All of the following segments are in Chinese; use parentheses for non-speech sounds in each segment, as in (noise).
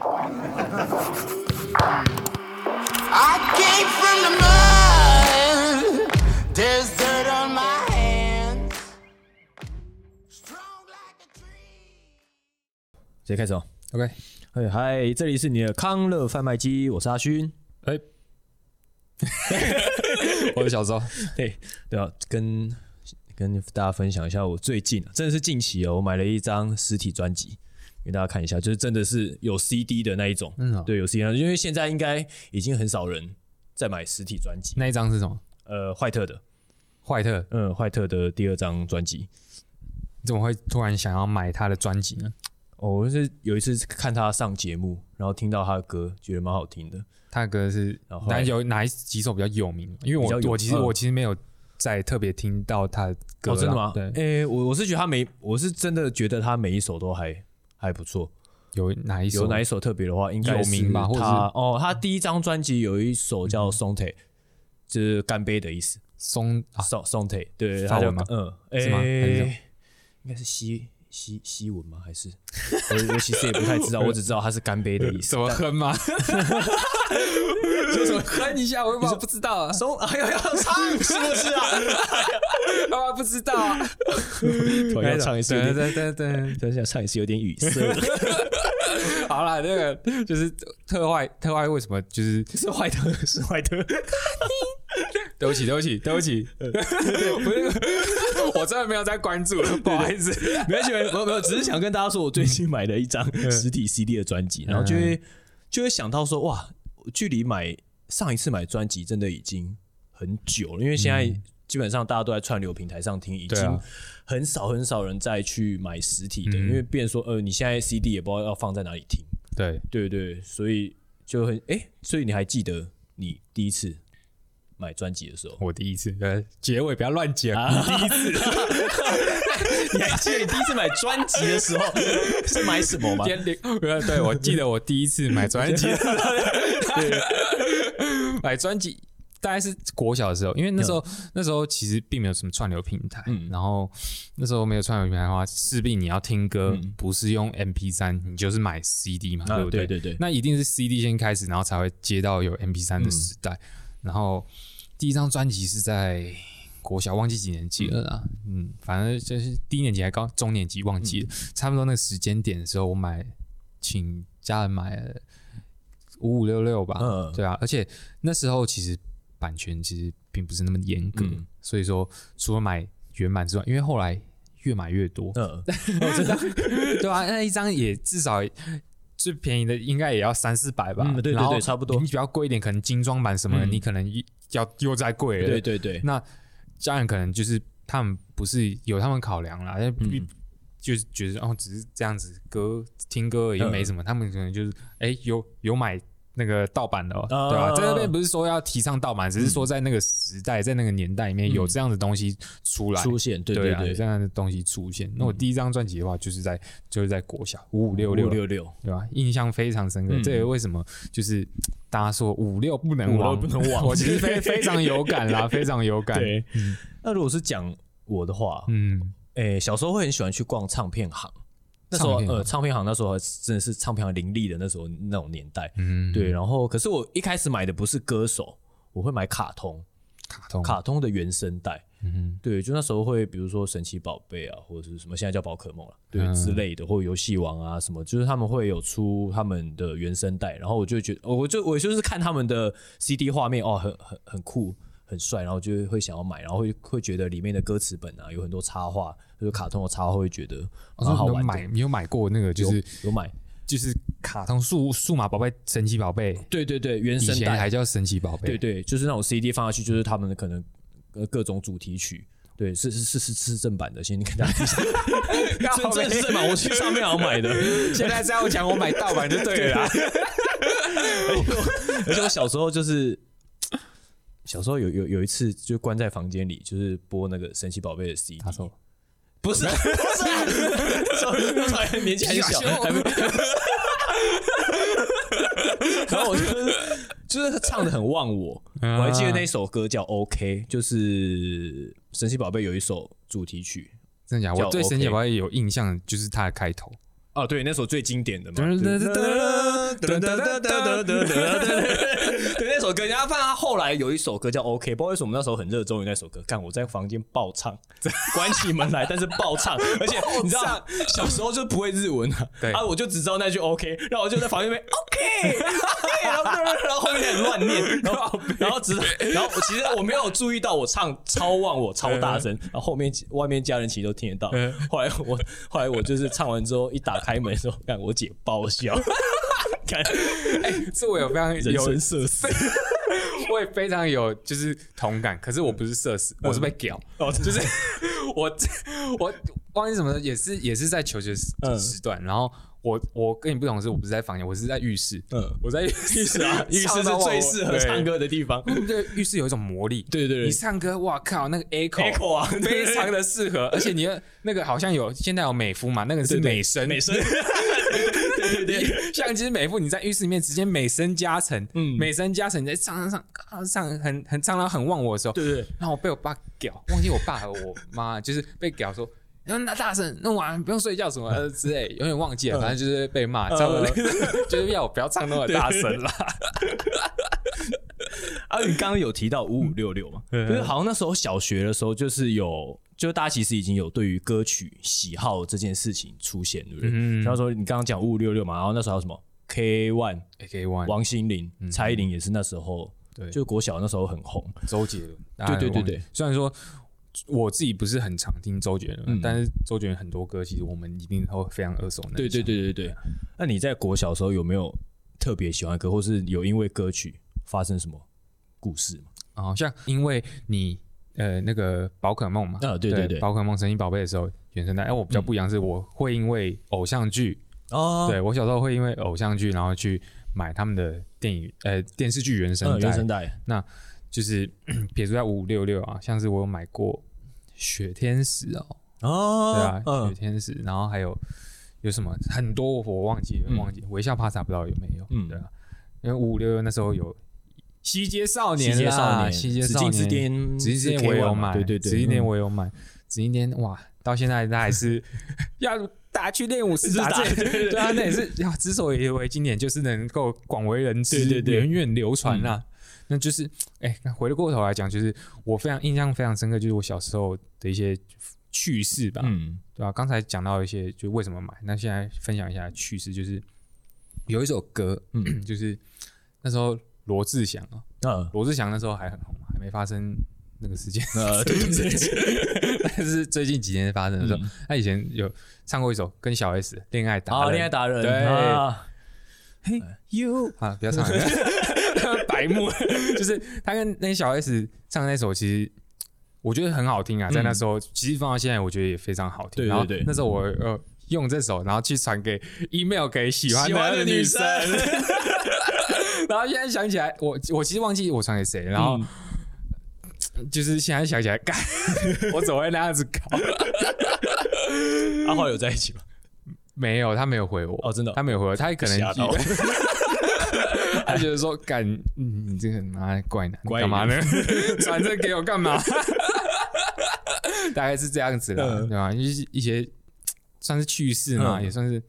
直接开始哦。OK，哎，嗨，这里是你的康乐贩卖机，我是阿勋。哎、(laughs) 我是小周，对对啊，跟跟大家分享一下，我最近啊真的是近期哦，我买了一张实体专辑，给大家看一下，就是真的是有 CD 的那一种。嗯哦对，有 CD，的因为现在应该已经很少人在买实体专辑。那一张是什么？呃，坏特的，坏特，嗯，坏特的第二张专辑。你怎么会突然想要买他的专辑呢？哦，我是有一次看他上节目，然后听到他的歌，觉得蛮好听的。他的歌是哪有哪一几首比较有名？因为我我其实嗯我其实没有在特别听到他的歌哦，真的吗？对，诶、我我是觉得他每，我是真的觉得他每一首都还还不错。有哪一首？有哪一首特别的话，应该有名吧是或者哦，他第一张专辑有一首叫《松腿》，就是干杯的意思。松啊？松松腿，对，他叫法文吗嗯，是吗应该是西西西文吗？还是 (laughs) 我我其实也不太知道，我只知道它是干杯的意思。(laughs) 怎么哼吗？就 (laughs) 什么哼一下，我也不不知道啊，松哎呦要唱是不是啊？啊不知道啊，我要唱一次对，对对对，等一下唱一次有点语塞。好了，那个就是特坏特坏为什么就是是坏的，是坏的。对不起，对不起，对不起，我真的没有在关注，不好意思。没关系，没有没有，只是想跟大家说，我最近买了一张实体 CD 的专辑，然后就会就会想到说，哇，距离买上一次买专辑真的已经很久了，因为现在基本上大家都在串流平台上听，已经很少很少人再去买实体的，嗯因为变成说，呃，你现在 CD 也不知道要放在哪里听，对，对对，所以就很哎、所以你还记得你第一次买专辑的时候？我第一次，呃，结尾不要乱讲。啊，第一次，(laughs) 你还记得你第一次买专辑的时候是买什么吗？(laughs) 对，我记得我第一次买专辑，(laughs) 买专辑大概是国小的时候，因为那时候那时候其实并没有什么串流平台，嗯然后那时候没有串流平台的话，势必你要听歌嗯不是用 MP 三，你就是买 CD 嘛，啊对不对对对那一定是 CD 先开始，然后才会接到有 MP 三的时代。然后第一张专辑是在国小，忘记几年级了啦。嗯，反正就是低年级还高中年级忘记了，差不多那个时间点的时候，我买请家人买了五五六六吧。嗯对啊，而且那时候其实版权其实并不是那么严格，嗯所以说除了买原版之外，因为后来越买越多，嗯，(laughs) 对啊，那一张也至少最便宜的应该也要三四百吧？嗯对对然后对差不多你比较贵一点，可能精装版什么的，嗯你可能一要又再贵了。对对对，那家人可能就是他们不是有他们考量啦，但嗯就是觉得哦，只是这样子歌听歌而已，嗯又没什么。他们可能就是哎、有有买那个盗版的、哦，啊对吧、在那边不是说要提倡盗版，只是说在那个时代，在那个年代里面有这样的东西出来。出现，对对对，这样的东西出现。那我第一张专辑的话，就是在就是在国小五五六六，六六，对吧？印象非常深刻。嗯这也为什么就是大家说五六不能忘，不能忘我其实非非常有感啦，(laughs) 非常有感。对。那如果是讲我的话，嗯，诶，小时候会很喜欢去逛唱片行。那时候唱呃，唱片行那时候还真的是唱片行林立的那时候那种年代，嗯，对。然后，可是我一开始买的不是歌手，我会买卡通，卡通，卡通的原声带。嗯对，就那时候会，比如说神奇宝贝啊，或者是什么现在叫宝可梦了，对、嗯。之类的，或者游戏王啊什么，就是他们会有出他们的原声带，然后我就觉得，我就我就是看他们的 CD 画面，哦，很很很酷，很帅，然后就会想要买，然后会会觉得里面的歌词本啊有很多插画，就是卡通的插画，会觉得很好玩你有买，你有买过那个就是有有买，就是卡通数数码宝贝、神奇宝贝，对对对，原以声带，还叫神奇宝贝，对对，就是那种 CD 放下去，就是他们的可能呃各种主题曲。对，是是是是是正版的，先跟大家讲，(laughs) 真真的是正版，我去上面好买的。(laughs) 现在这样讲，我买盗版就对了啦。(laughs) 而且我小时候就是小时候有有有一次就关在房间里，就是播那个神奇宝贝的 CD。他说不是 (laughs) 不是啊，那时候那时候还年纪很小，还没。(laughs) 然后我就是就是唱的很忘我，啊我还记得那首歌叫 OK，就是神奇宝贝有一首主题曲。真的假我对神奇宝贝有印象，就是它的开头。哦，对，那首最经典的嘛，噔噔噔噔噔噔噔噔噔噔，对那首歌，然后发现他后来有一首歌叫 OK，不知道为什么那时候很热衷于那首歌，看我在房间爆唱，(laughs) 关起门来，但是爆唱，而且你知道，小时候就不会日文啊，对啊，我就只知道那句 OK，然后我就在房间里面 OK，然后后面很乱念，然后然后直到然后其实我没有注意到我唱超旺，我超大声，然后后面外面家人其实都听得到，后来我后来我就是唱完之后一打。开门的时候，看我姐爆笑，(laughs) 看这我有非常人有生社死。(laughs) 我也非常有就是同感，可是我不是社死，我是被屌，就是我我忘记什么，也是也是在求学时嗯。时段，然后我我跟你不同的是，我不是在房间，我是在浴室，嗯。我在浴浴室啊，浴室 (laughs) 是最适合唱。歌的地方。对。对，浴室有一种魔力，对对对。你唱歌，哇靠，那个 echo echo 啊。(laughs) 非常的适合，而且你的那个好像有现在有美肤嘛，那个是对对。美声，美声，对 (laughs) 对对，相机美肤，你在浴室里面直接美声加成，嗯。美声加成，你在唱唱唱啊唱很很唱到很忘我的时候，对对对。然后我被我爸屌，忘记我爸和我妈就是被屌说。然后那大声，那晚上不用睡觉什么之类，有点忘记了，反正就是被骂，差不多 (laughs) 就是要我不要唱那么大声啦。(laughs) 啊，你刚刚有提到五五六六嘛，就是好像那时候小学的时候，就是有，就大家其实已经有对于歌曲喜好这件事情出现，对不对？嗯。然后说你刚刚讲五五六六嘛，然后那时候还有什么 K One、AK One，王心凌、蔡依林也是那时候，对。就国小那时候很红，周杰伦，对对对对。虽然说我自己不是很常听周杰伦，嗯。但是周杰伦很多歌其实我们一定会非常耳熟能详。对对对对对。那你在国小的时候有没有特别喜欢的歌，或是有因为歌曲发生什么故事吗？好像因为你呃那个宝可梦嘛，啊对对对宝可梦神奇宝贝的时候原声带，哎，我比较不一样，是我会因为偶像剧，哦。对我小时候会因为偶像剧，然后去买他们的电影呃电视剧原声原，声带，就是 (clears throat) 撇除在五五六六啊，像是我有买过雪天使哦，哦对啊，雪嗯天使，然后还有有什么很多我忘记忘记微笑帕萨不知道有没有，嗯。对啊，因为五五六六那时候有西街少年啦，西街少年西街少紫禁之，巅紫禁之巅我 K1 有买，对对对。紫禁之巅嗯我有买，紫禁之巅哇，到现在他还是 (laughs) 要打去练武士打打这，对啊，那也是要之所以为经典，就是能够广为人知，对对对。源远流传啦。那就是，哎、回过头来讲，就是我非常印象非常深刻，就是我小时候的一些趣事吧。嗯。对吧、刚才讲到一些，就为什么买，那现在分享一下趣事，就是有一首歌，嗯就是那时候罗志祥啊，嗯。罗志祥那时候还很红嘛，还没发生那个事件，呃对对对，但 (laughs) 是最近几年发生的时候，嗯。他以前有唱过一首跟小 S《恋爱达人》啊恋爱达人对啊。嘿 you 啊，不要唱了，白目，(laughs) 就是他跟那小 S 唱那首，其实我觉得很好听啊，在那时候，其实放到现在，我觉得也非常好听。对对对那时候我呃用这首，然后去传给 email 给喜欢的的女女生 (laughs) 然后现在想起来，我我其实忘记我传给谁，然后嗯就是现在想起来，干，(laughs) 我怎么会那样子搞？阿浩有在一起吗？没有，他没有回我。哦真的哦他没有回我，他可能吓到他觉得说，干，嗯你这个妈怪男，怪干嘛呢？(laughs) 传这给我干嘛？(laughs) 大概是这样子啦，嗯对吧？就是一些算是趣事嘛，嗯也算是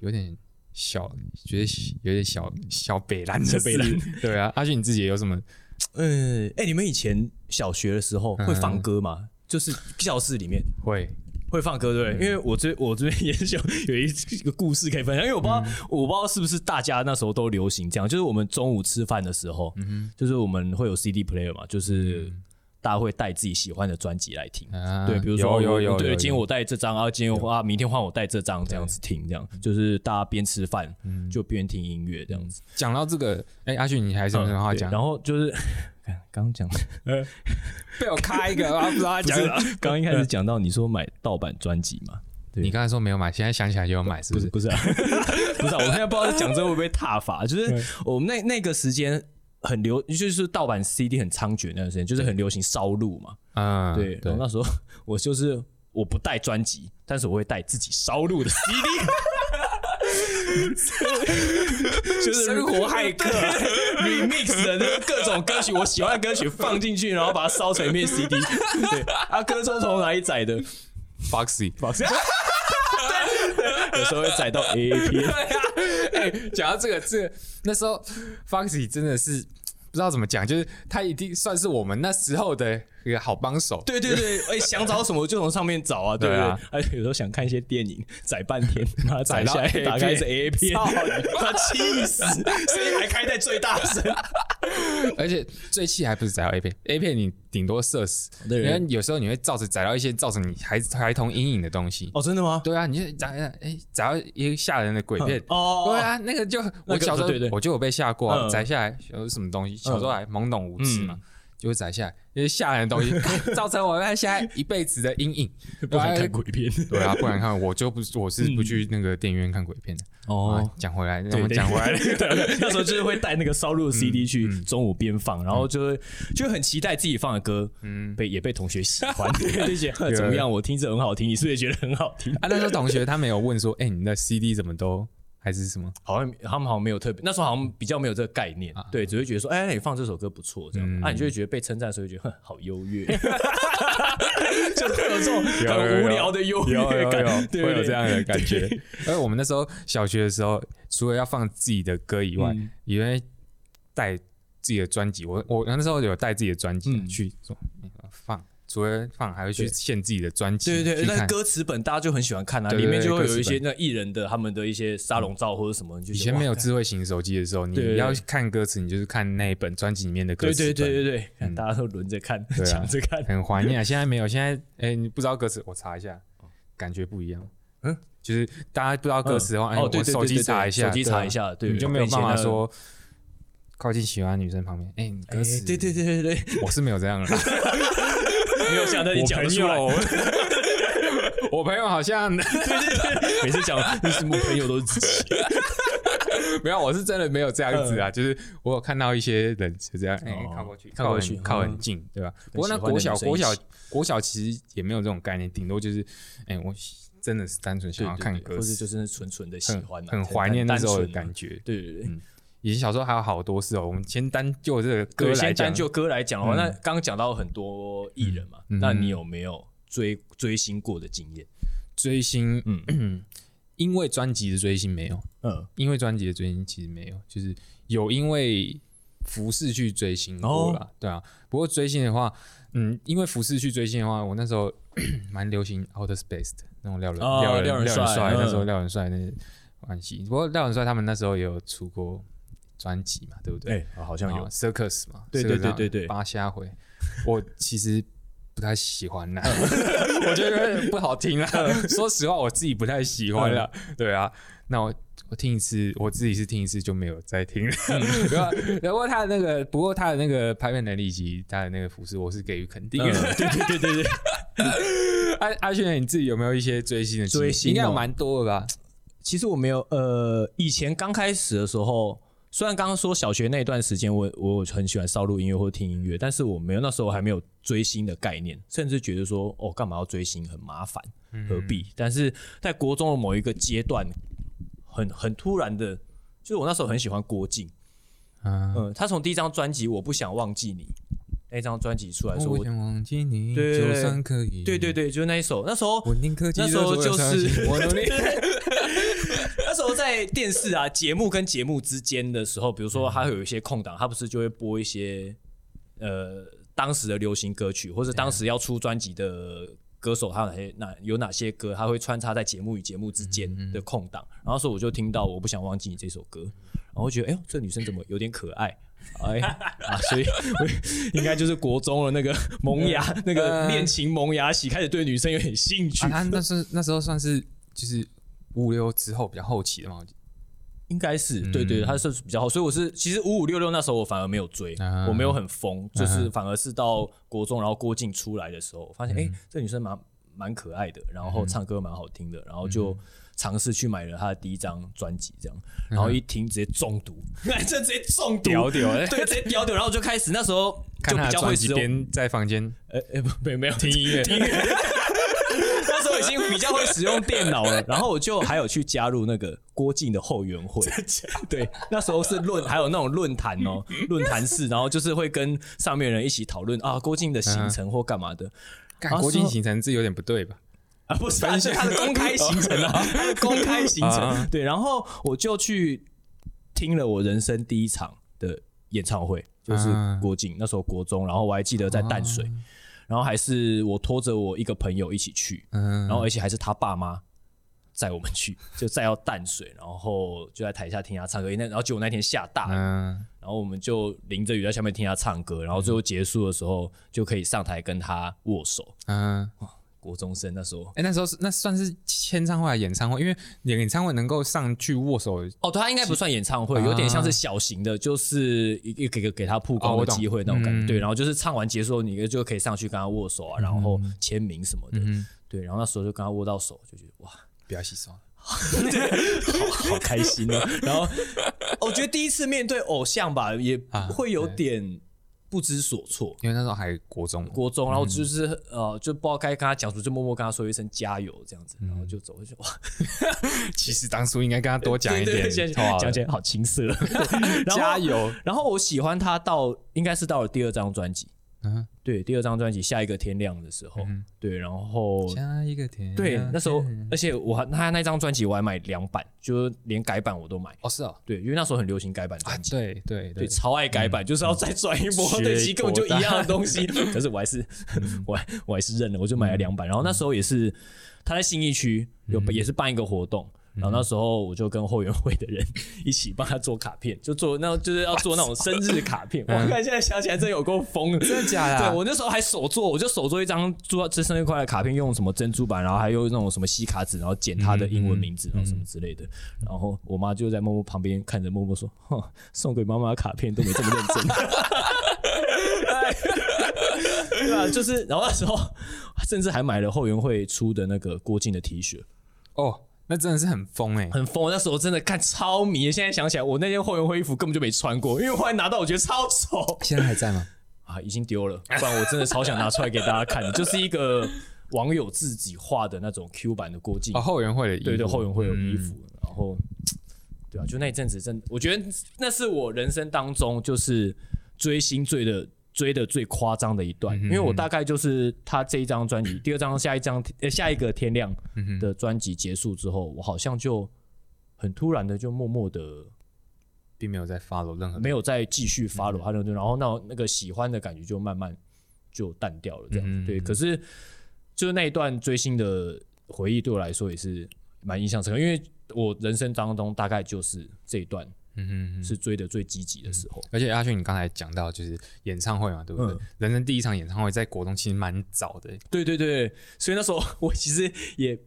有点小，觉得有点小小北蓝的北蓝事。(laughs) 对啊，阿俊你自己有什么？嗯，哎，你们以前小学的时候会放歌吗？就是教室里面会会放歌，对？因为我这我这边也想有有一一个故事可以分享，因为我不知道、我不知道是不是大家那时候都流行这样，就是我们中午吃饭的时候，就是我们会有 CD player 嘛，就是大家会带自己喜欢的专辑来听。啊对，比如说对，有有今天我带这张啊，今天我啊，明天换我带这张，这样子听，这样就是大家边吃饭就边听音乐这样子。讲到这个，哎，阿俊你还有什么话讲？对然后就是 (laughs) 刚刚讲 (laughs) 被我开一个，啊，不知道他讲什么。(laughs) 刚刚一开始讲到你说买盗版专辑嘛？对你刚才说没有买，现在想起来就要买，是不是？不是不是啊，不是啊，我现在不知道讲这会不会踏法，就是我们那那个时间很流，就是盗版 CD 很猖獗那段时间，就是很流行烧录嘛。啊，对，然后那时候 (laughs) 我就是我不带专辑，但是我会带自己烧录的 CD。(laughs) (laughs) 就是生活骇客 remix 的那个各种歌曲，我喜欢的歌曲放进去，然后把它烧成一片 CD。对，啊，歌抽从哪里载的？Foxy，有时候会载到 A A P。哎，讲到这个，这个那时候 Foxy 真的是不知道怎么讲，就是他一定算是我们那时候的一个好帮手。对对对，(laughs) 哎、想找什么就从上面找啊，对不对？而且有时候想看一些电影，载半天，把它载载到下来，打开是 A 片，操他气死，(laughs) 声音还开在最大声。(laughs) 而且最气还不是载到 A 片，A 片你顶多射死，因对为有时候你会造成载到一些造成你孩孩童阴影的东西。哦，真的吗？对啊，你就载哎载到一个吓人的鬼片。哦，对啊，那个就我小时候我就有被吓过载下来有什么东西，小时候还懵懂无知嘛嗯，就会载下来因为吓人的东西，(laughs) 造成我现在一辈子的阴影。(laughs) 不敢看鬼片。(laughs) 对啊，不敢看我就不我是不去那个电影院看鬼片的。哦啊，讲回来，讲回来，对，那时候就是会带那个烧录的 CD 去中午边放，然后就会就很期待自己放的歌，嗯，被也被同学喜欢，对就觉得怎么样？我听着很好听，你是不是也觉得很好听？啊，那时候同学他没有问说，哎，你的 CD 怎么都还是什么？好像他们好像没有特别，那时候好像比较没有这个概念，啊对，只会觉得说，哎，你放这首歌不错，这样，嗯啊，你就会觉得被称赞的时候，就觉得哼好优越，(laughs) 就会有这种很无聊的优越感，对会有这样的感觉。而我们那时候小学的时候，除了要放自己的歌以外嗯，也会带自己的专辑。我我那时候有带自己的专辑嗯去做放，除了放，还会去对献自己的专辑。对对对，那歌词本大家就很喜欢看啊，对对里面就会有一些那艺人的他们的一些沙龙照或者什么，就以前没有智慧型手机的时候，对对你要看歌词，你就是看那一本专辑里面的歌词本。对对对对，看嗯大家都轮着看，抢着看。很怀念啊！(laughs) 现在没有，现在哎、你不知道歌词，我查一下，感觉不一样。嗯，就是大家不知道歌词的话，哎、我手机对对对查一下，手机查一下，对，你就没有办法。说靠近喜欢女生旁边，哎、你歌词、哎对对对对对，我是没有这样的。(laughs) 没有想到你我朋讲得出来，友，(laughs) 我朋友好像 (laughs) 每次讲那是我朋友都是自己。(laughs) 没有，我是真的没有这样子啊。就是我有看到一些人就这样，哎、靠过去，靠过去靠很近，对吧？不过那国小国小国小其实也没有这种概念，顶多就是，哎、我真的是单纯想要看歌词，或者就是纯纯的喜欢啊，很怀念那时候的。感觉。对对对，嗯以前小时候还有好多事哦，我们先单就这个歌，来讲先单，就歌来讲的话，嗯那刚刚讲到很多艺人嘛，嗯那你有没有追追星过的经验？追星，嗯 (clears throat) 因为专辑的追星没有，嗯，因为专辑的追星其实没有，就是有因为服饰去追星过啦，对啊。不过追星的话，嗯，因为服饰去追星的话，我那时候 (clears throat) 蛮流行 Outer Space 的那种廖仁哦廖仁廖仁帅那时候廖仁帅那个关系。不过廖仁帅他们那时候也有出过专辑嘛，对不对？哎，好像有。哦 Circus 嘛，对对对对对。八虾回，(laughs) 我其实不太喜欢啦，(laughs) 我觉得不好听啦。说实话，我自己不太喜欢啦。对啊，那我我听一次，我自己是听一次就没有再听了。然后，(laughs) 他的那个，不过他的那个拍片能力以及他的那个服饰，我是给予肯定嗯。的。对对对对对，阿阿轩，你自己有没有一些追星的追星哦应该有蛮多的吧？其实我没有，呃，以前刚开始的时候，虽然刚刚说小学那段时间我我很喜欢烧录音乐或听音乐，但是我没有那时候还没有追星的概念，甚至觉得说哦，干嘛要追星很麻烦，何必？但是在国中的某一个阶段，很很突然的，就是我那时候很喜欢郭靖，嗯，嗯，他从第一张专辑《我不想忘记你》那张专辑出来说，我我想忘记你，对对对就算可以。对对对，就是那一首，那时候我宁可那时候就是我努力。(laughs) 候在电视啊节目跟节目之间的时候，比如说它会有一些空档，它不是就会播一些呃当时的流行歌曲，或者当时要出专辑的歌手，他有哪些哪有哪些歌，他会穿插在节目与节目之间的空档。然后说我就听到《我不想忘记你》这首歌，然后觉得哎呦，这女生怎么有点可爱。哎啊，所以 (laughs) 应该就是国中的那个萌芽，那个恋情萌芽期，开始对女生有点兴趣啊，。他 (laughs) 那是那时候算是就是五六之后比较后期的嘛，应该是对对，他是比较好，所以我是其实五五六六那时候我反而没有追，啊。我没有很疯，就是反而是到国中，然后郭靖出来的时候，我发现哎、诶这女生蛮蛮可爱的，然后唱歌蛮好听的，然后就尝试去买了她的第一张专辑，这样，然后一听直接中毒，(laughs) 这直接中毒，屌屌的对，直接屌屌，然后我就开始那时候看他的就比较会专辑使用，边在房间哎哎不没没有听音乐，听音乐。(laughs) 已经比较会使用电脑了，然后我就还有去加入那个郭靖的后援会。对，那时候是论还有那种论坛哦，论坛式，然后就是会跟上面人一起讨论啊郭靖的行程或干嘛的。干国境行程这有点不对吧？啊，不是，他的公开行程啊，(laughs) 他的公开行程啊。对，然后我就去听了我人生第一场的演唱会，就是嗯郭靖、那时候国中，然后我还记得在淡水，然后还是我拖着我一个朋友一起去，嗯，然后而且还是他爸妈载我们去，就载到淡水，然后就在台下听他唱歌。那然后结果那天下大雨，嗯，然后我们就淋着雨在下面听他唱歌，然后最后结束的时候就可以上台跟他握手。嗯，国中生那时候，哎，那时候是那算是签唱会还是演唱会？因为演唱会能够上去握手，哦，对，他应该不算演唱会，啊有点像是小型的，就是一一个给给他曝光机会那种感觉。嗯对，然后就是唱完结束后，你就可以上去跟他握手啊，然后签名什么的。嗯，对，然后那时候就跟他握到手，就觉得哇，不要洗手。好 (laughs) 好开心哦。然后我觉得第一次面对偶像吧，也啊会有点不知所措。因为那时候还国中，国中，然后就是、呃，就不知道该跟他讲什么，就默默跟他说一声加油这样子，然后就走回去。哇，(laughs) 其实当初应该跟他多讲一点 (laughs) 讲起来好青涩。(laughs) 加油。然后我喜欢他到应该是到了第二张专辑，嗯，对，第二张专辑《下一个天亮》的时候，对，然后下一个天，对那时候，而且我还他那张专辑我还买两版，就是连改版我都买，哦是哦，对，因为那时候很流行改版啊专辑。对对对，超爱改版，就是要再转一波，学对，其实根本就一样的东西，(laughs) 可是我还是，(laughs) 我还我还是认了，我就买了两版。然后那时候也是他在信义区有也是办一个活动，然后那时候我就跟后援会的人 (laughs) 一起帮他做卡片，就做那就是要做那种生日卡片。我看现在想起来真有够疯，真的假的啊对我那时候还手做，我就手做一张做这生日快乐卡片，用什么珍珠板，然后还有那种什么吸卡纸，然后剪他的英文名字，然后什么之类的。然后我妈就在默默旁边看着默默说：“哼，送给妈妈的卡片都没这么认真。(laughs) ”对啊，就是，然后那时候甚至还买了后援会出的那个郭靖的 T 恤，哦，那真的是很疯哎，很疯。那时候真的看超迷，现在想起来，我那件后援会衣服根本就没穿过，因为后来拿到我觉得超丑现在还在吗？(laughs) 啊，已经丢了。不然我真的超想拿出来给大家看的，就是一个网友自己画的那种 Q 版的郭靖，哦，后援会的衣服，对对，后援会有衣嗯服，然后对啊，就那一阵子真的，我觉得那是我人生当中就是追星追的追的最夸张的一段，因为我大概就是他这一张专辑，第二张、下一张、呃下一个天亮的专辑结束之后，我好像就很突然的就默默的并没有再 follow 任何没有再继续 follow 他的，然后那那个喜欢的感觉就慢慢就淡掉了，这样子。对，可是就是那一段追星的回忆对我来说也是蛮印象深刻，因为我人生当中大概就是这一段嗯哼哼。是追的最积极的时候。而且阿勋，你刚才讲到就是演唱会嘛，对不对？嗯。人生第一场演唱会在国中其实蛮早的，对对对，所以那时候 (laughs) 我其实也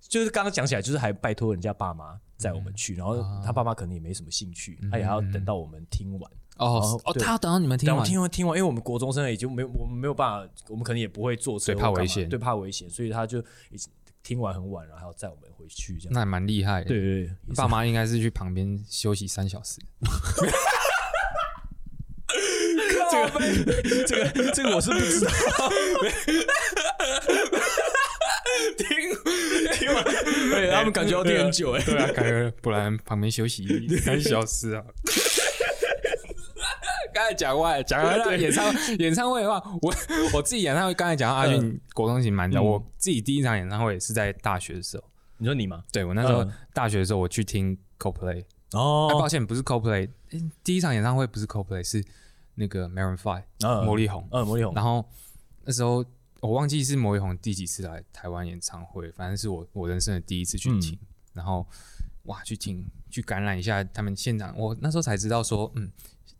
就是刚刚讲起来，就是还拜托人家爸妈载我们去，然后他爸妈可能也没什么兴趣，他也要等到我们听完。哦哦，对他要等到你们听等我完，听完听完，因为我们国中生也就没有我们没有办法，我们可能也不会坐车怕危险。对怕危险，所以他就已经听完很晚然后，还要载我们回去这样。那还蛮厉害的。对对对，爸妈应该是去旁边休息三小时。这个这个这个我是不知道。听听完，对他们感觉要听很久哎。对啊，感觉不然旁边休息三小时啊。刚才讲完讲完了演唱演唱会的话，我 (laughs) 我自己演唱会刚才讲到阿俊国中型蛮早，嗯。我自己第一场演唱会是在大学的时候。你说你吗？对我那时候嗯。大学的时候，我去听 CoPlay，、哎，哦抱歉，不是 CoPlay，第一场演唱会不是 CoPlay，是那个 Maroon Five，、嗯。魔力红。嗯，魔力红。然后那时候我忘记是魔力红第几次来台湾演唱会，反正是我我人生的第一次去听，嗯。然后哇去听去感染一下他们现场，我那时候才知道说，嗯，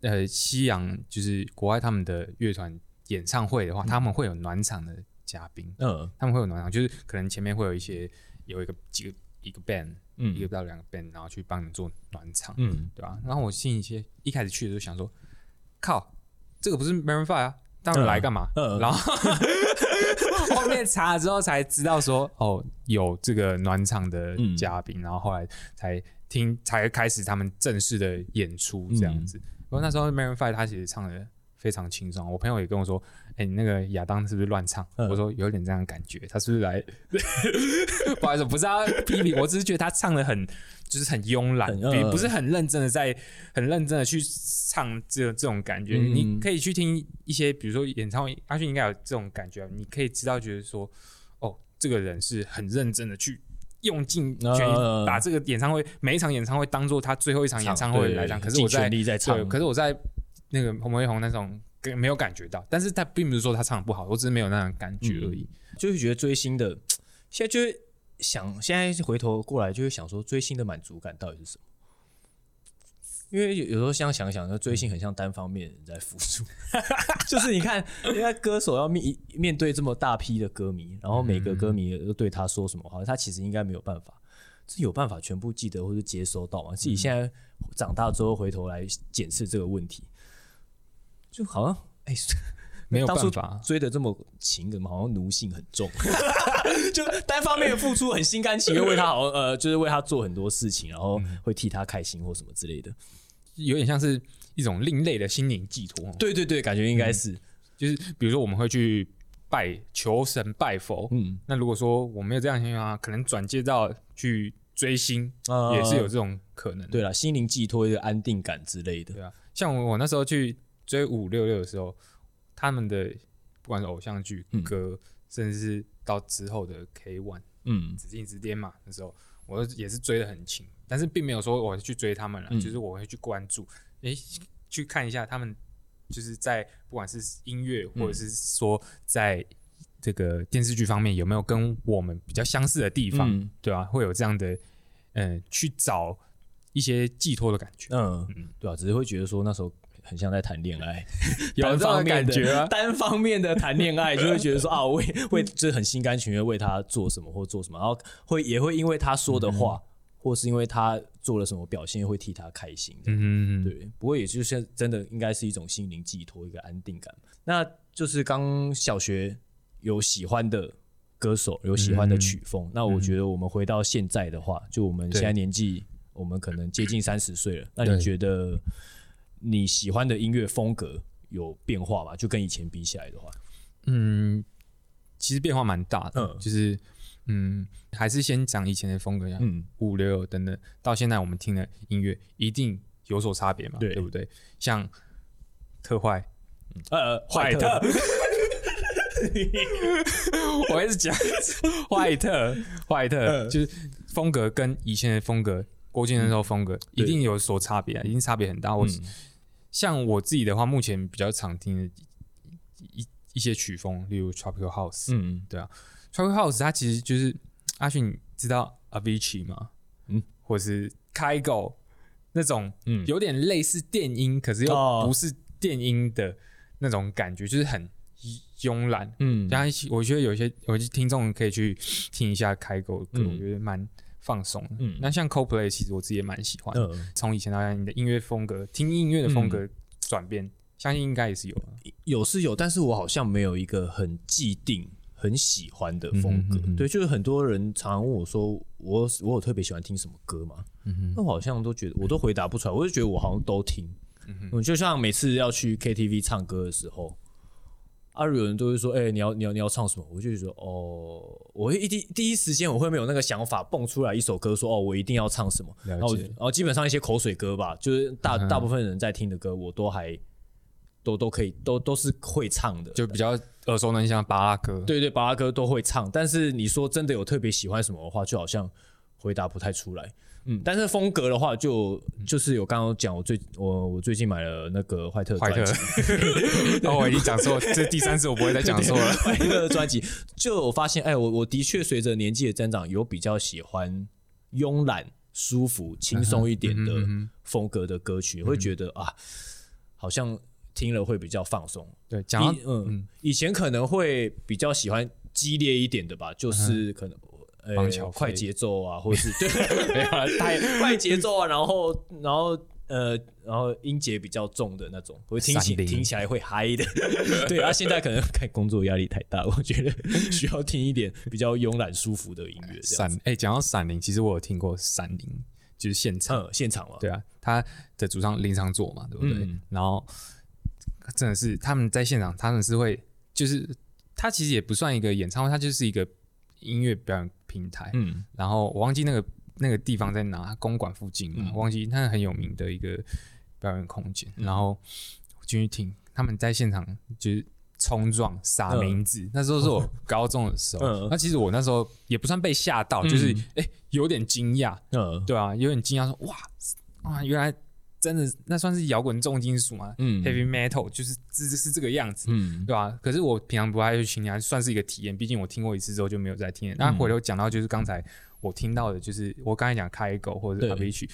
呃，西洋就是国外他们的乐团演唱会的话，他们会有暖场的嘉宾，嗯。他们会有暖场，就是可能前面会有一些有一个几个一个 band，嗯。一个到两个 band，然后去帮你做暖场，嗯，对吧、然后我心里些一开始去的时候想说，靠，这个不是 Maroon Five 啊，当然来干嘛？嗯。嗯然后后面查了之后才知道说，哦，有这个暖场的嗯。嘉宾，然后后来才听才开始他们正式的演出这样子。嗯不过那时候 Maroon Five 他其实唱的非常轻松，我朋友也跟我说，哎、你那个亚当是不是乱唱？嗯我说有点这样的感觉，他是不是来？(laughs) 不好意思，不是要批评，我只是觉得他唱的很，就是很慵懒，比不是很认真的在，很认真的去唱这这种感觉。嗯你可以去听一些，比如说演唱会，阿迅应该有这种感觉啊，你可以知道，觉得说，哦，这个人是很认真的去用尽全力呃把这个演唱会每一场演唱会当做他最后一场演唱会来讲。可是我在全力在唱对，可是我在那个红梅红那种没有感觉到，但是他并不是说他唱的不好，我只是没有那种感觉而已。就是觉得追星的，现在就是想，现在回头过来就会想说，追星的满足感到底是什么？因为有有时候想想想，追星很像单方面人在付出，(laughs) 就是你看，人家歌手要面面对这么大批的歌迷，然后每个歌迷都对他说什么话，他其实应该没有办法，这有办法全部记得或者接收到吗？自己现在长大之后回头来检视这个问题，就好像哎。没有办法，追的这么勤，怎么好像奴性很重？(laughs) 就单方面的付出，很心甘情愿为他好像呃，就是为他做很多事情，然后会替他开心或什么之类的。有点像是一种另类的心灵寄托。对对对，感觉应该是，就是比如说我们会去拜求神拜佛，嗯，那如果说我没有这样的情况，可能转接到去追星，呃也是有这种可能。对了，心灵寄托一个安定感之类的。对啊，像我我那时候去追五六六的时候，他们的不管是偶像剧、嗯。歌，甚至是到之后的 K One 嗯。紫禁之巅嘛，那时候我也是追的很勤，但是并没有说我去追他们了，嗯。就是我会去关注，诶、去看一下他们就是在不管是音乐或者是说在这个电视剧方面有没有跟我们比较相似的地方，嗯。对吧、会有这样的嗯、去找一些寄托的感觉。嗯，对啊，只是会觉得说那时候很像在谈恋爱，(laughs) 有单这种方面的感觉啊 (laughs) 单方面的谈恋爱，就会觉得说啊，为为就是很心甘情愿为他做什么或做什么，然后会也会因为他说的话，或是因为他做了什么表现，会替他开心的。嗯，对，不过也就是真的应该是一种心灵寄托，一个安定感。那就是刚小学有喜欢的歌手，有喜欢的曲风。那我觉得我们回到现在的话，就我们现在年纪，我们可能接近三十岁了。那你觉得你喜欢的音乐风格有变化吗？就跟以前比起来的话，嗯，其实变化蛮大的，嗯。就是嗯，还是先讲以前的风格，像嗯。五六六等等，到现在我们听的音乐一定有所差别嘛，对。对不对？像特坏，呃，坏特，(laughs) 我一直讲坏特，坏特，嗯。就是风格跟以前的风格，郭靖那时候风格一定有所差别啊，一定差别很大。我嗯像我自己的话，目前比较常听的一一些曲风，例如 tropical house，嗯，对啊，tropical house 它其实就是阿迅，你知道 Avicii 吗？嗯，或是 Kygo 那种，嗯有点类似电音，可是又哦。不是电音的那种感觉，就是很慵懒。嗯。然后我觉得有些有些听众可以去听一下 Kygo 的歌，嗯。我觉得蛮放松。嗯那像 Coldplay 其实我自己也蛮喜欢从以前到现在，你的音乐风格、听音乐的风格转变，相信应该也是有的。有是有，但是我好像没有一个很既定、很喜欢的风格。嗯哼嗯哼对，就是很多人常常问我说，我我有特别喜欢听什么歌吗？嗯那我好像都觉得，我都回答不出来。我就觉得我好像都听。嗯哼，就像每次要去 KTV 唱歌的时候，啊，有人都会说，哎、你要你要你要唱什么？我就觉得，哦，我会一第第一时间我会没有那个想法蹦出来一首歌说，哦，我一定要唱什么。然后然后基本上一些口水歌吧，就是大、嗯大部分人在听的歌，我都还都都可以，都都是会唱的。就比较耳熟能详的巴拉歌。对对，巴拉歌都会唱，但是你说真的有特别喜欢什么的话，就好像回答不太出来。嗯，但是风格的话就，就是有刚刚讲，我最我我最近买了那个坏特坏特专辑，，(laughs) 哦，我已经讲错，(laughs) 这第三次我不会再讲错了。坏特专辑，就我发现，哎，我我的确随着年纪的增长，有比较喜欢慵懒、舒服、轻松一点的风格的歌曲，会觉得啊，好像听了会比较放松。对，讲嗯嗯，以前可能会比较喜欢激烈一点的吧，就是可能。呃邦乔，快节奏啊，或者是 (laughs) 对，没有啦太快节奏啊，然后然后呃，然后音节比较重的那种，会听起听起来会嗨的。(laughs) 对啊，现在可能看工作压力太大，我觉得 (laughs) 需要听一点比较慵懒舒服的音乐。闪哎，讲到闪灵，其实我有听过闪灵，就是现场。嗯，现场嘛，对啊，他的主唱林长佐嘛，对不对？嗯然后真的是他们在现场，他们是会，就是他其实也不算一个演唱会，他就是一个音乐表演平台。嗯。然后我忘记那个那个地方在哪，公馆附近嘛，嗯。我忘记那很有名的一个表演空间。嗯。然后我进去听，他们在现场就是冲撞撒名字，那时候是我高中的时候。嗯。那其实我那时候也不算被吓到，就是哎、诶有点惊讶，嗯。对啊，有点惊讶说哇哇，原来真的那算是摇滚重金属吗？嗯，heavy metal 就是是是这个样子，嗯。对吧、可是我平常不爱去听啊，算是一个体验，毕竟我听过一次之后就没有再听。了。那回头讲到就是刚才我听到的，就是我刚才讲开狗或者对。是 R B 曲，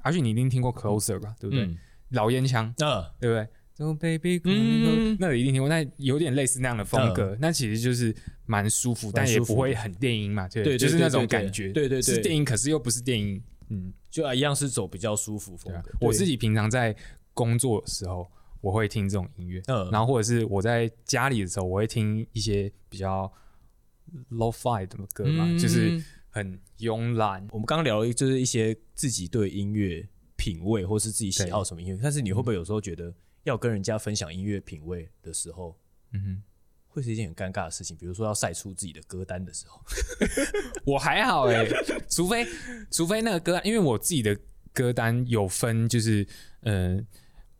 而且你一定听过 Closer 吧，对不对？嗯。老烟枪，嗯对不对？So baby，嗯。那个一定听过，那有点类似那样的风格，那其实就是蛮舒服，但也不会很电音嘛，对就是那种感觉，对对对。是电音，可是又不是电音，嗯，就一样是走比较舒服风对啊格。。我自己平常在工作的时候，我会听这种音乐，嗯然后或者是我在家里的时候，我会听一些比较 low fi 的歌嘛，嗯就是很慵懒，我们刚刚聊了，就是一些自己对音乐品味，或是自己喜好什么音乐。但是你会不会有时候觉得要跟人家分享音乐品味的时候，嗯哼。会是一件很尴尬的事情？比如说要晒出自己的歌单的时候，(laughs) 我还好哎、除非除非那个歌，因为我自己的歌单有分，就是呃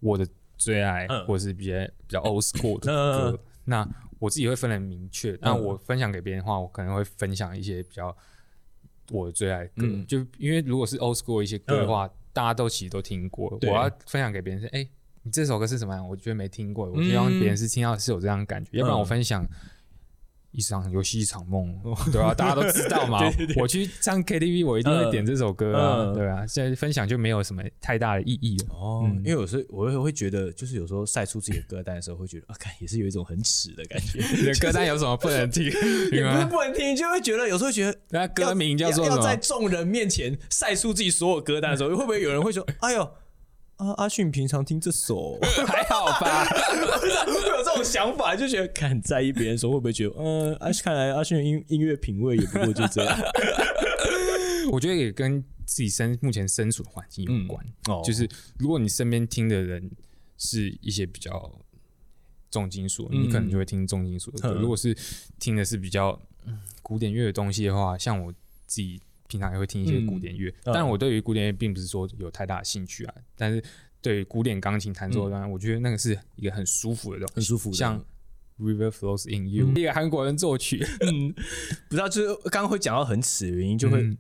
我的最爱，嗯或者是比较比较 old school 的嗯歌。那我自己会分得很明确。那我分享给别人的话，我可能会分享一些比较我的最爱的歌。嗯就因为如果是 old school 一些歌的话，大家都其实都听过。我要分享给别人是，哎、你这首歌是什么样？我觉得没听过，我希望别人是听到是有这样的感觉，要不然我分享。一场游戏一场梦，对啊，大家都知道嘛。(laughs) 我去唱 KTV，我一定会点这首歌啊，嗯对啊。现在分享就没有什么太大的意义了。哦，因为有时候我会会觉得，就是有时候晒出自己的歌单的时候，会觉得啊，看也是有一种很耻的感觉。你的歌单有什么不能听？也不是？不能听，就会觉得有时候觉得那歌名叫做什要要在么？众人面前晒出自己所有歌单的时候，会不会有人会说：“哎呦，啊阿迅平常听这首，(laughs) 还好吧？会 (laughs) 有这种想法，就觉得看在意别人说会不会觉得，嗯，阿看来阿迅的音音乐品味也不过就这样。(laughs) 我觉得也跟自己身目前身处的环境有关。哦就是如果你身边听的人是一些比较重金属，你可能就会听重金属的歌。嗯如果是听的是比较嗯古典乐的东西的话，像我自己平常也会听一些古典乐，嗯但我对于古典乐并不是说有太大的兴趣啊。但是对于古典钢琴弹奏，当然我觉得那个是一个很舒服的东西，很舒服的像。River flows in you，一个韩国人作曲，(laughs) 不知道，就是刚刚会讲到很耻的原因，就会嗯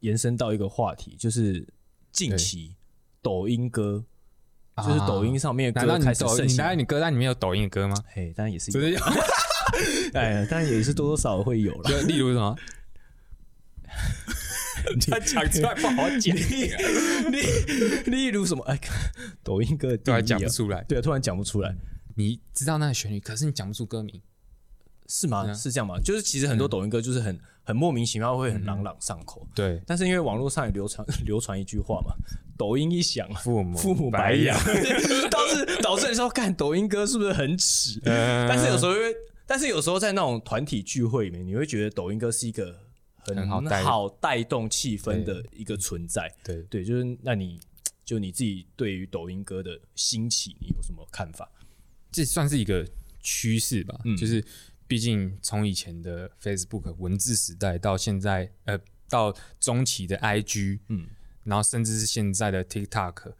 延伸到一个话题，就是近期抖音歌，就是抖音上面歌开始盛行难道你歌单里面有抖音的歌吗？嘿，当然也是真的有，(laughs) 哎呀，当然也是多多少少会有了。(laughs) 就例如什么？(laughs) 他讲出来不好讲，例 (laughs) 例如什么？哎，抖音歌突然讲不出来。对啊，突然讲不出来，你知道那个旋律，可是你讲不出歌名。是吗？啊是这样吗？就是其实很多抖音歌就是很很莫名其妙，会很朗朗上口。对，但是因为网络上也流传 (laughs) 流传一句话嘛，抖音一响，父母父母白养，导致导致你说看抖音歌是不是很耻？呃但是有时候会，但是有时候在那种团体聚会里面，你会觉得抖音歌是一个很很好带好带动气氛的一个存在。对，对，就是那你就你自己对于抖音歌的兴起，你有什么看法？这算是一个趋势吧。嗯就是毕竟从以前的 Facebook 文字时代到现在，呃，到中期的 IG，嗯，然后甚至是现在的 TikTok，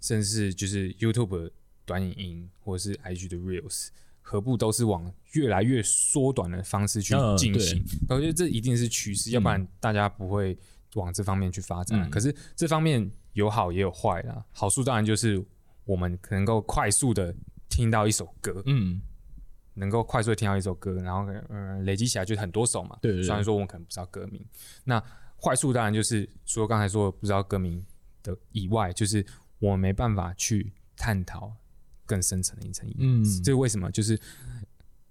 甚至就是 YouTube 短影音或者是 IG 的 Reels。何不都是往越来越缩短的方式去嗯进行？我觉得这一定是趋势，要不然大家不会往这方面去发展可是这方面有好也有坏啦。好处当然就是我们能够快速的听到一首歌，嗯，能够快速的听到一首歌，然后呃累积起来就很多首嘛。对对对虽然说我们可能不知道歌名，那坏处当然就是除了刚才说的不知道歌名的以外，就是我们没办法去探讨更深层的一层意义。嗯这是为什么？就是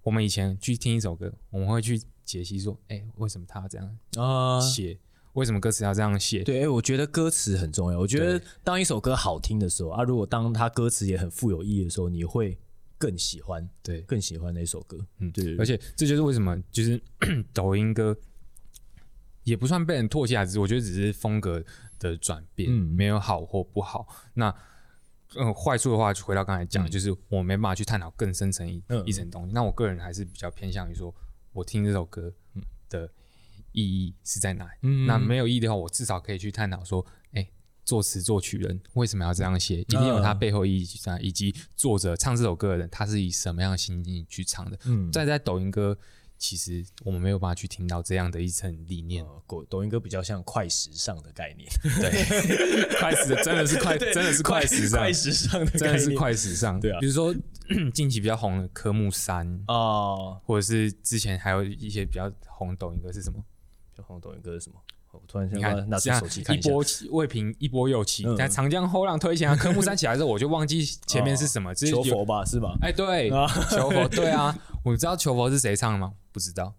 我们以前去听一首歌，我们会去解析说，哎、为什么他要这样啊、写？为什么歌词要这样写？对，哎、我觉得歌词很重要。我觉得当一首歌好听的时候啊，如果当它歌词也很富有意义的时候，你会更喜欢，对更喜欢那首歌。嗯对，而且这就是为什么就是 (clears throat) 抖音歌也不算被人唾弃啊，只是我觉得只是风格的转变，嗯没有好或不好。那嗯，坏处的话，就回到刚才讲，嗯就是我没办法去探讨更深层一、嗯一层东西。那我个人还是比较偏向于说，我听这首歌的意义是在哪里？嗯那没有意义的话，我至少可以去探讨说，哎、作词作曲人为什么要这样写，一定有他背后意义在，以及作者唱这首歌的人他是以什么样的心境去唱的。嗯，再在抖音歌，其实我们没有办法去听到这样的一层理念。呃抖抖音歌比较像快时尚的概念，(laughs) 对快时真的是快，真的是快时尚，快时尚的真的是快时尚。对啊比如说 (clears throat) 近期比较红的科目三，哦。或者是之前还有一些比较红抖音歌是什么？就红抖音歌是什么？我突然想你看出手机看下。一波起未平一波又起嗯。但长江后浪推前啊，科目三起来之后，我就忘记前面是什么，求佛吧，是吧？哎，对，啊求佛，对啊，我知道求佛是谁唱的吗？不知道。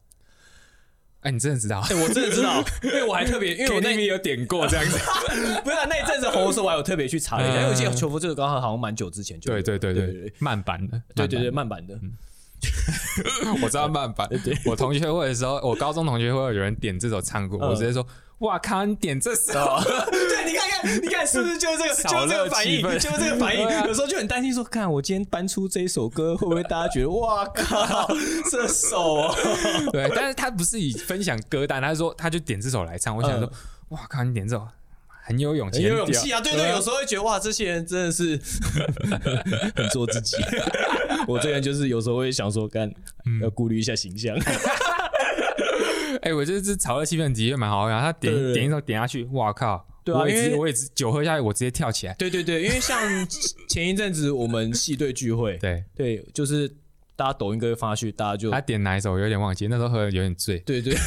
哎，你真的知道？哎，我真的知道，(laughs) 因为我还特别，因为我那 KTV 有点过这样子。(laughs) 不是啊那一阵子红的时候，我还有特别去查了一下，嗯因为我记得求佛这个刚好好像蛮久之前就对对对对对，慢版的，对对对慢慢版的，(laughs) 我知道慢版。我同学会的时候，我高中同学会有人点这首唱过，嗯我直接说：“哇靠，你点这首。” (laughs) 对，你看看，你看是不是就是这个，(laughs) 就是这个反应，就是这个反应啊。有时候就很担心说，看我今天搬出这一首歌，会不会大家觉得哇靠，这首哦，(laughs) 对，但是他不是以分享歌单，他是说他就点这首来唱。我想说，哇靠，你点这首很有勇气，嗯很有勇气啊！对对，有时候会觉得哇，这些人真的是很做自己。我这个人就是有时候会想说，干要顾虑一下形象。哎、我觉得这炒热气氛的确蛮好玩。他点点一首点下去，哇靠！对啊我也因为直我也直酒喝下去，我直接跳起来。对对对，因为像前一阵子我们系队聚会，对，对，就是大家抖音歌放下去，大家就他点哪一首我有点忘记，那时候喝的有点醉。对对。(laughs)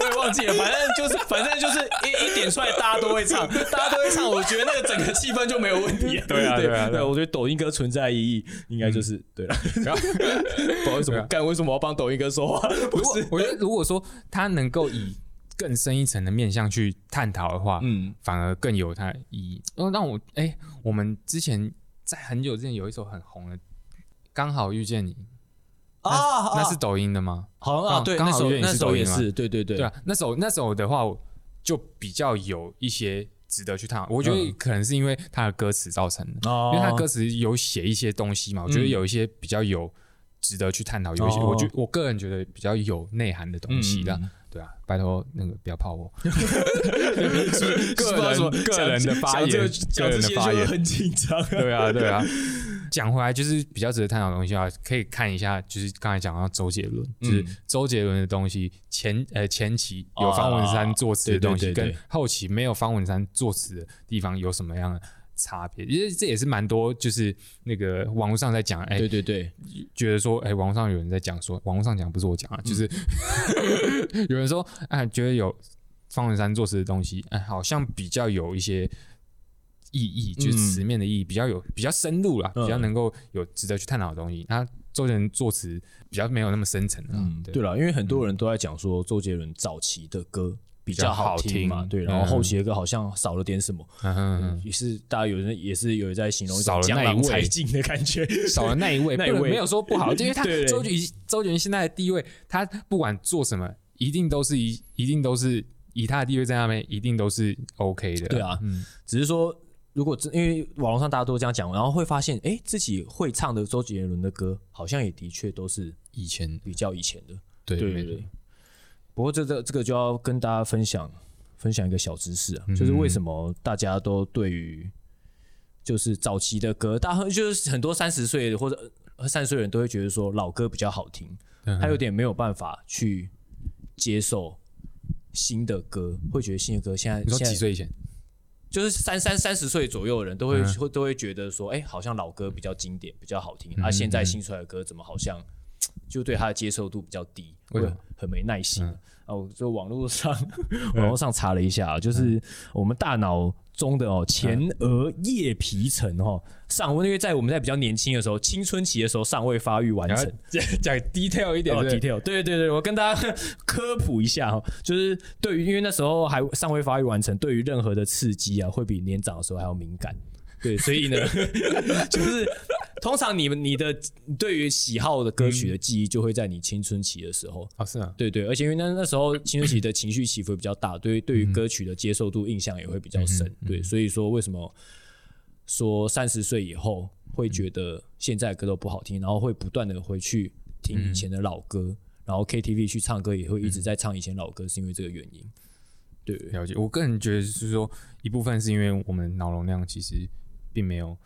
我也忘记了，反正就是，反正就是一一点出来，大家都会唱，(laughs) 大家都会唱。我觉得那个整个气氛就没有问题。(laughs) 对啊对啊对我觉得抖音歌存在意义应该就是对了。然后不好意思，干为什么要帮抖音哥说话？不如果是，我觉得如果说他能够以更深一层的面向去探讨的话，嗯，反而更有它的意义。哦，让我哎、我们之前在很久之前有一首很红的《刚好遇见你》，啊那是抖音的吗？好像啊，对，刚好约你那首那是抖音吗首也是，对对对对啊，那首那首的话，我就比较有一些值得去探讨。我觉得嗯。可能是因为他的歌词造成的，哦。因为他歌词有写一些东西嘛，我觉得嗯。有一些比较有值得去探讨，有一些哦。我觉我个人觉得比较有内涵的东西的拜托那个不要泡我。(laughs) 个人个人的发言，个人的发言。很紧张。对啊，对啊。(laughs) 讲回来，就是比较值得探讨的东西啊，可以看一下，就是刚才讲到周杰伦，就是嗯周杰伦的东西，前呃前期有方文山作词的东西，跟后期没有方文山作词的地方有什么样的差别？因为这也是蛮多，就是那个网络上在讲，哎、对对对，觉得说，哎、网络上有人在讲说，网络上讲不是我讲啊，就是、(laughs) 嗯有人说，哎，觉得有方文山作词的东西，哎，好像比较有一些意义，就是词面的意义比较有比较深入啦，嗯比较能够有值得去探讨的东西。那周杰伦作词比较没有那么深沉啊，嗯，对对了，因为很多人都在讲说周杰伦早期的歌比较好听嘛，对，然后嗯后期的歌好像少了点什么，嗯哼哼也是大家有人也是有人在形容一少了那一位。郎才尽的感觉，(laughs) 少了那一位，(laughs) 那一位。没有说不好，因为他 (laughs) 周杰周杰伦现在的地位，他不管做什么，一定都是一一定都是以他的地位在那边，一定都是 OK 的。对啊嗯，只是说。如果真因为网络上大家都这样讲，然后会发现，哎，自己会唱的周杰伦的歌，好像也的确都是以前比较以前的。对对对。不过这这这个就要跟大家分享分享一个小知识嗯。啊，就是为什么大家都对于就是早期的歌，大家就是很多三十岁或者三十岁的人都会觉得说老歌比较好听，嗯他有点没有办法去接受新的歌，会觉得新的歌现在你说几岁以前？就是三三三十岁左右的人都会、嗯。会都会觉得说，哎、好像老歌比较经典，比较好听，嗯啊，现在新出来的歌怎么好像就对他的接受度比较低，很没耐心。嗯啊，我就网络上 (laughs) 网络上查了一下啊，就是我们大脑中的哦前额叶皮层哦尚未，因为在我们在比较年轻的时候，青春期的时候尚未发育完成。讲讲 detail 一点，detail，对对对，我跟大家科普一下哈，就是对于因为那时候还尚未发育完成，对于任何的刺激啊，会比年长的时候还要敏感。对，所以呢，(laughs) 就是通常你们你的对于喜好的歌曲的记忆，就会在你青春期的时候。啊，是啊，对对，而且因为那那时候青春期的情绪起伏比较大，对于对于歌曲的接受度、印象也会比较深。对，所以说为什么说三十岁以后会觉得现在歌都不好听，然后会不断的回去听以前的老歌，然后 KTV 去唱歌也会一直在唱以前老歌，是因为这个原因。对，了解。我个人觉得是说，一部分是因为我们脑容量其实并没有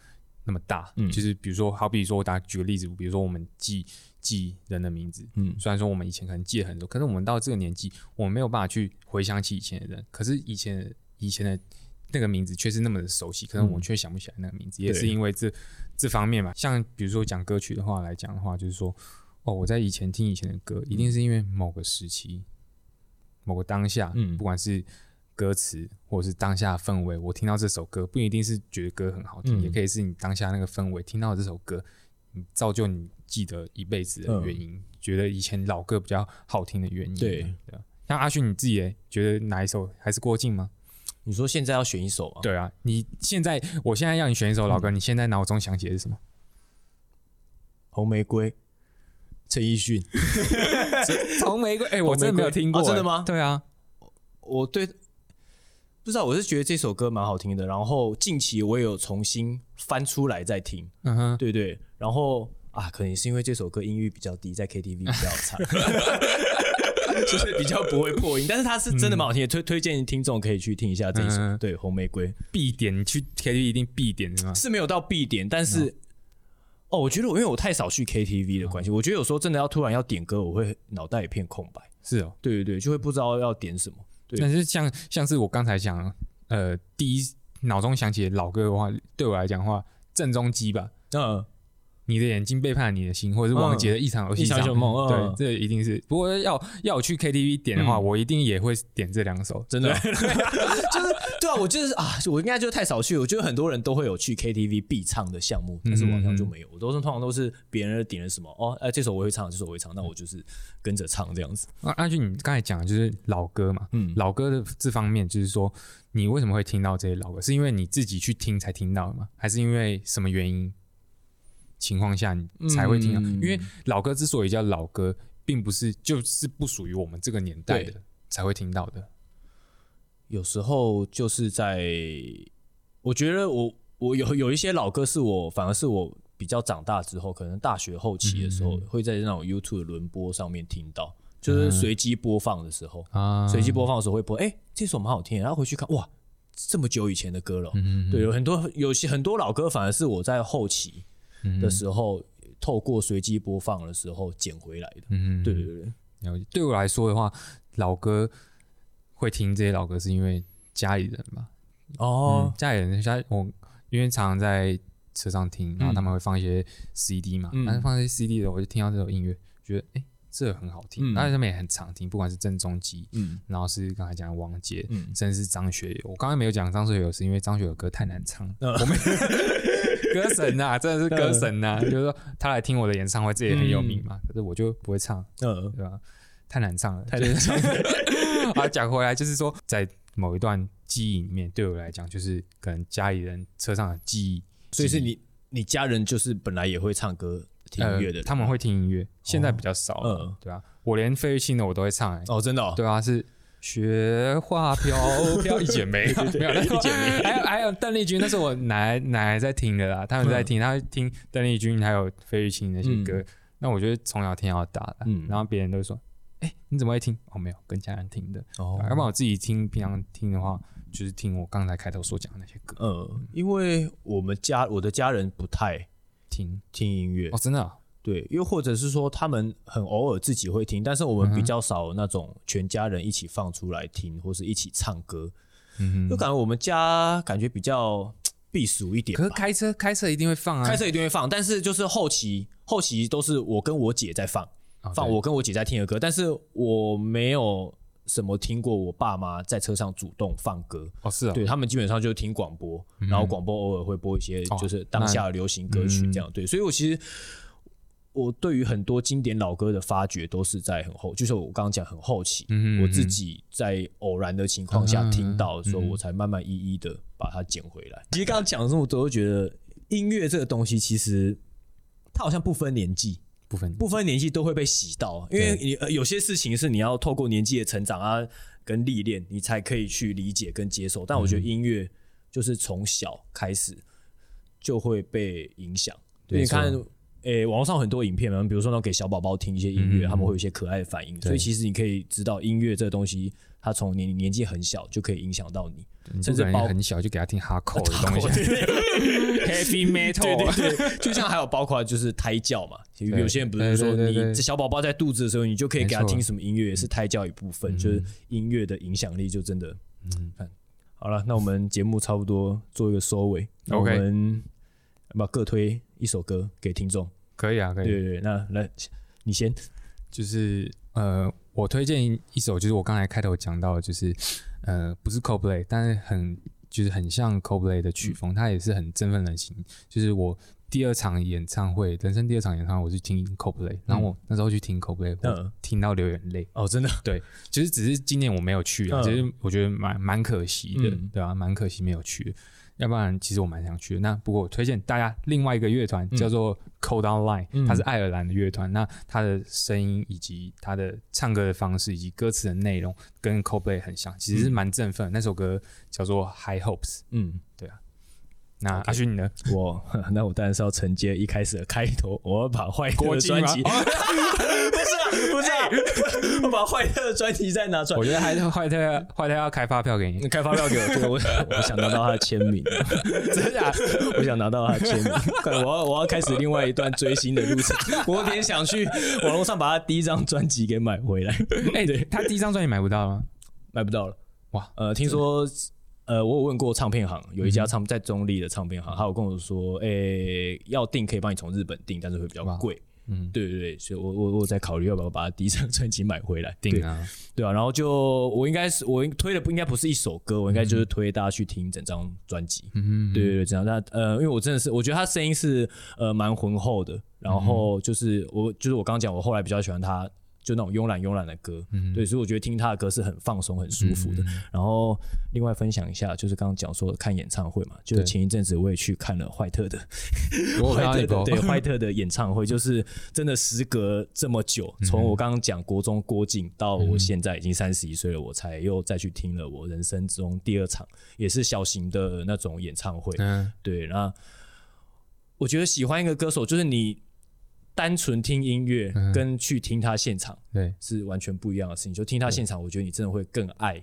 那么大，嗯。就是比如说，好比说我打举个例子，比如说我们记记人的名字，嗯。虽然说我们以前可能记得很多，可是我们到这个年纪，我们没有办法去回想起以前的人，可是以前以前的那个名字却是那么的熟悉，可是我们却想不起来那个名字，也是因为这这方面嘛。像比如说讲歌曲的话来讲的话，就是说，哦，我在以前听以前的歌，一定是因为某个时期、某个当下，嗯。不管是歌词或者是当下的氛围，我听到这首歌，不一定是觉得歌很好听，嗯也可以是你当下那个氛围听到这首歌，你造就你记得一辈子的原因，觉得以前老歌比较好听的原因。嗯对像阿勋你自己觉得哪一首还是郭靖吗？你说现在要选一首吗？，对啊，你现在我现在要你选一首老歌，你现在脑中想起的是什么？红玫瑰，陈奕迅。(laughs) (laughs) 红玫瑰，哎、我真的没有听过、哦真的吗对啊，我对不知道，我是觉得这首歌蛮好听的。然后近期我也有重新翻出来再听，嗯哼，对对。然后啊，可能是因为这首歌音域比较低，在 KTV 比较差，(laughs) 就是比较不会破音。但是它是真的蛮好听的，推推荐听众可以去听一下这一首。嗯对，红玫瑰必点，你去 KTV 一定必点是吗？是没有到必点，但是。哦，我觉得我因为我太少去 KTV 的关系，我觉得有时候真的要突然要点歌，我会脑袋一片空白。是哦，对对对，就会不知道要点什么。对。但是像像是我刚才讲，呃，第一脑中想起的老歌的话，对我来讲的话，郑中基吧，嗯，你的眼睛背叛了你的心，或者是王杰的一场游戏一场梦嗯对，这一定是。不过要要我去 KTV 点的话，嗯我一定也会点这两首，真的，(laughs) 就是对啊，我就是啊，我应该就是太少去。我觉得很多人都会有去 KTV 必唱的项目，但是我好像就没有。我都是通常都是别人点了什么哦，哎，这首我会唱，这首我会唱，那我就是跟着唱这样子。那阿俊，你刚才讲的就是老歌嘛，嗯老歌的这方面，就是说你为什么会听到这些老歌？是因为你自己去听才听到的吗？还是因为什么原因情况下你才会听到？嗯。因为老歌之所以叫老歌，并不是就是不属于我们这个年代的才会听到的。有时候就是在，我觉得我我有有一些老歌是我反而是我比较长大之后，可能大学后期的时候，会在那种 YouTube 的轮播上面听到，就是随机播放的时候，啊。随机播放的时候会播，哎、这首蛮好听，然后回去看，哇，这么久以前的歌了。对，有很多有些很多老歌，反而是我在后期的时候，透过随机播放的时候捡回来的，嗯，对对对，了解。对我来说的话，老歌会听这些老歌，是因为家里人嘛。哦。嗯，家里人家我因为常常在车上听，然后他们会放一些 CD 嘛，嗯。但是放一些 CD 的，我就听到这首音乐，觉得哎、诶这个很好听，嗯然后他们也很常听，不管是郑中基，嗯然后是刚才讲的王杰，嗯甚至是张学友。我刚才没有讲张学友，是因为张学友歌太难唱，嗯我们歌神呐、真的是歌神呐、就是说他来听我的演唱会，这也很有名嘛，可是我就不会唱，嗯，对吧？太难唱了，太难唱了。(laughs) 啊，讲回来，就是说，在某一段记忆里面，对我来讲，就是可能家里人车上的记忆，所以是你你家人就是本来也会唱歌听音乐的、呃他们会听音乐，现在比较少了，嗯。对啊，我连费玉清的我都会唱、欸，哦，真的、哦，对啊，是雪花飘飘一剪梅，(laughs) (laughs) 没有，一剪梅，还有还有邓丽君，那是我奶奶奶在听的啦，他们在听，他会听邓丽君还有费玉清那些歌，那我觉得从小听到大的，嗯。然后别人都说，哎、你怎么会听？哦，没有，跟家人听的，哦。要不然我自己听，平常听的话，就是听我刚才开头所讲的那些歌，嗯，因为我们家我的家人不太听。听音乐，哦，真的啊、对，又或者是说他们很偶尔自己会听，但是我们嗯比较少那种全家人一起放出来听，或是一起唱歌，嗯哼，就感觉我们家感觉比较 (tsk) 避俗一点。可是开车开车一定会放啊，开车一定会放，但是就是后期后期都是我跟我姐在放，放我跟我姐在听的歌，但是我没有什么听过我爸妈在车上主动放歌，哦是啊，对他们基本上就是听广播，然后广播偶尔会播一些哦就是当下的流行歌曲这样。对，所以我其实我对于很多经典老歌的发掘都是在很后，就是我刚刚讲很后期，嗯我自己在偶然的情况下听到的时候，嗯我才慢慢一一的把它捡回来。其实刚刚讲了这么多，我觉得音乐这个东西其实它好像不分年纪，部分不分年纪都会被洗到，因为你、呃、有些事情是你要透过年纪的成长啊跟历练，你才可以去理解跟接受。但我觉得音乐就是从小开始就会被影响。对，你看诶、网络上很多影片嘛，比如说那种给小宝宝听一些音乐，嗯他们会有一些可爱的反应，所以其实你可以知道音乐这个东西，它从年年纪很小就可以影响到你，甚至包很小就给他听 hardcore 的东西，(laughs) (laughs) heavy 对 metal，对对，就像还有包括就是胎教嘛，有有些人不是说你对对对。这小宝宝在肚子的时候，你就可以给他听什么音乐，也是胎教一部分，就是音乐的影响力就真的，嗯，看好。了，那我们节目差不多做一个收尾，那我 OK 们要不要各推一首歌给听众？可以啊，可以。对对对，那来你先，就是呃，我推荐一首，就是我刚才开头讲到的，就是呃，不是 Coldplay，但是很就是很像 Coldplay 的曲风，它也是很振奋人心。就是我第二场演唱会，人生第二场演唱会，我是听 Coldplay，然后我那时候去听 Coldplay，听到流眼泪。哦，真的，对就是只是今年我没有去啊，嗯其实我觉得蛮蛮可惜的，嗯对啊，蛮可惜没有去。要不然其实我蛮想去的。那不过我推荐大家另外一个乐团叫做 Cold Online，、嗯它是爱尔兰的乐团。那它的声音以及它的唱歌的方式以及歌词的内容跟 Coldplay 很像，其实是蛮振奋的。那首歌叫做 High Hopes。嗯。那阿勋你呢？我 (laughs) 那我当然是要承接一开始的开头，我要把坏的专辑，(laughs) 不是啊，不是啊，我把坏特的专辑再拿出来我。觉得还是坏特坏特要开发票给你你。开发票给我，对我我想拿到他的签名，(laughs) 真的假的？我想拿到他的签名，快，我要我要开始另外一段追星的路程，我有点想去网络上把他第一张专辑给买回来，哎、对，他第一张专辑买不到吗？买不到了。哇，呃，听说呃，我有问过唱片行，有一家唱在中立的唱片行，他有跟我说，诶、要订可以帮你从日本订，但是会比较贵。嗯，对对对，所以我我我在考虑要不要把他第一张专辑买回来。对定啊，对啊，然后就我应该是我推的不应该不是一首歌，我应该就是推大家去听整张专辑。嗯，对对对，这样那呃，因为我真的是我觉得他声音是呃蛮浑厚的，然后就是我就是我刚刚讲，我后来比较喜欢他。就那种慵懒慵懒的歌，对，所以我觉得听他的歌是很放松、很舒服的。然后另外分享一下，就是刚刚讲说看演唱会嘛，就是前一阵子我也去看了怀特的 (laughs) 我有看到坏特的，对怀特的演唱会，就是真的时隔这么久，从我刚刚讲国中郭靖到我现在已经三十一岁了，我才又再去听了我人生中第二场，也是小型的那种演唱会。嗯，对，那我觉得喜欢一个歌手，就是你单纯听音乐嗯跟去听他现场对，是完全不一样的事情。就听他现场，我觉得你真的会更爱、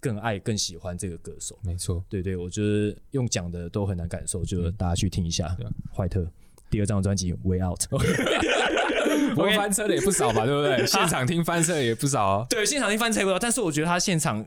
更爱、更喜欢这个歌手。没错。对对，我觉得用讲的都很难感受，就大家去听一下对啊坏特第二张专辑《Way Out》。(laughs) 不过翻车的也不少吧，对不对？(laughs) 现场听翻车的也不少哦。对，现场听翻车不少，但是我觉得他现场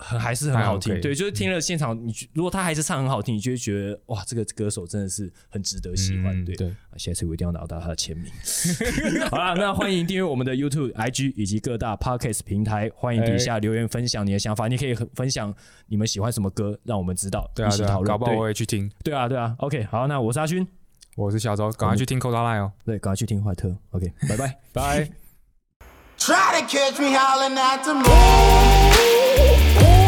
很还是很好听。对，就是听了现场，你如果他还是唱很好听，你就会觉得哇，这个歌手真的是很值得喜欢。对嗯对，啊下次我一定要拿到他的签名。(laughs) 好啦，那欢迎订阅我们的 YouTube、IG 以及各大 Podcast 平台，欢迎底下留言分享你的想法，你可以分享你们喜欢什么歌，让我们知道，一起讨，论。搞不好我也去听。对啊，对啊。OK，好，那我是阿勋，我是小周，赶快去听 Cold Line 哦，对，赶快去听坏特。OK，拜拜。(laughs) 拜。Try to catch me howling at the moon.